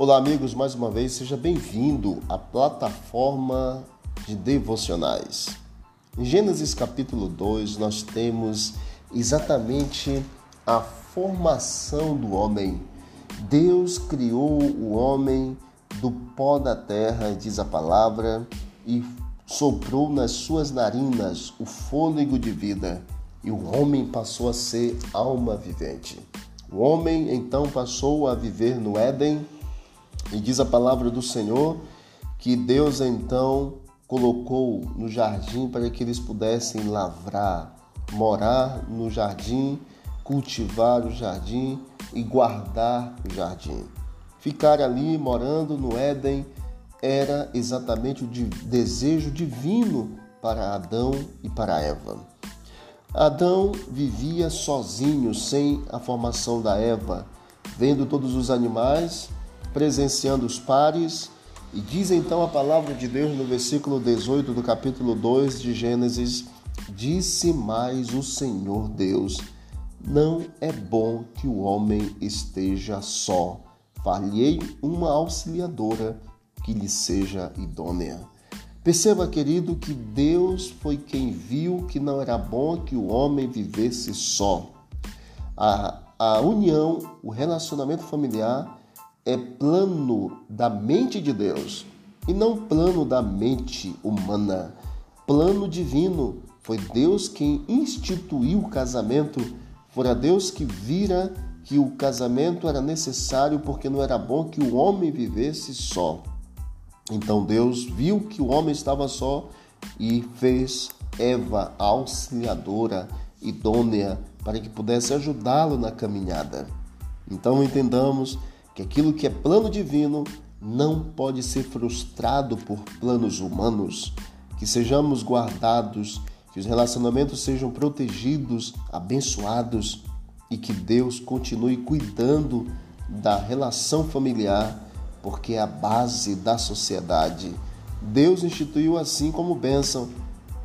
Olá, amigos, mais uma vez, seja bem-vindo à plataforma de devocionais. Em Gênesis capítulo 2, nós temos exatamente a formação do homem. Deus criou o homem do pó da terra, diz a palavra, e soprou nas suas narinas o fôlego de vida, e o homem passou a ser alma vivente. O homem então passou a viver no Éden e diz a palavra do Senhor que Deus então colocou no jardim para que eles pudessem lavrar, morar no jardim, cultivar o jardim e guardar o jardim. Ficar ali morando no Éden era exatamente o desejo divino para Adão e para Eva. Adão vivia sozinho, sem a formação da Eva, vendo todos os animais presenciando os pares. E diz então a palavra de Deus no versículo 18 do capítulo 2 de Gênesis: Disse mais o Senhor Deus: Não é bom que o homem esteja só. Falhei uma auxiliadora que lhe seja idônea. Perceba, querido, que Deus foi quem viu que não era bom que o homem vivesse só. A, a união, o relacionamento familiar é plano da mente de Deus e não plano da mente humana. Plano divino. Foi Deus quem instituiu o casamento. Fora Deus que vira que o casamento era necessário porque não era bom que o homem vivesse só. Então Deus viu que o homem estava só e fez Eva auxiliadora, idônea, para que pudesse ajudá-lo na caminhada. Então entendamos que aquilo que é plano divino não pode ser frustrado por planos humanos, que sejamos guardados, que os relacionamentos sejam protegidos, abençoados e que Deus continue cuidando da relação familiar, porque é a base da sociedade. Deus instituiu assim como bênção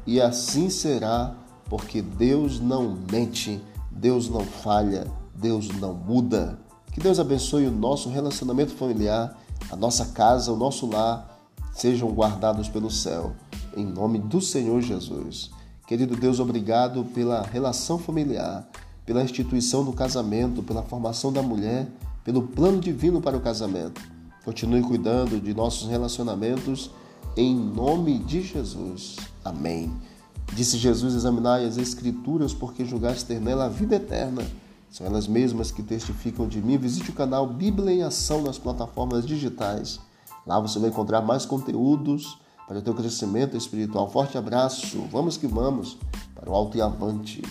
e assim será, porque Deus não mente, Deus não falha, Deus não muda. Que Deus abençoe o nosso relacionamento familiar, a nossa casa, o nosso lar, sejam guardados pelo céu. Em nome do Senhor Jesus. Querido Deus, obrigado pela relação familiar, pela instituição do casamento, pela formação da mulher, pelo plano divino para o casamento. Continue cuidando de nossos relacionamentos, em nome de Jesus. Amém. Disse Jesus: Examinai as Escrituras, porque julgaste ter nela a vida eterna são elas mesmas que testificam de mim. Visite o canal Bíblia em Ação nas plataformas digitais. Lá você vai encontrar mais conteúdos para o teu crescimento espiritual. Forte abraço. Vamos que vamos para o alto e avante.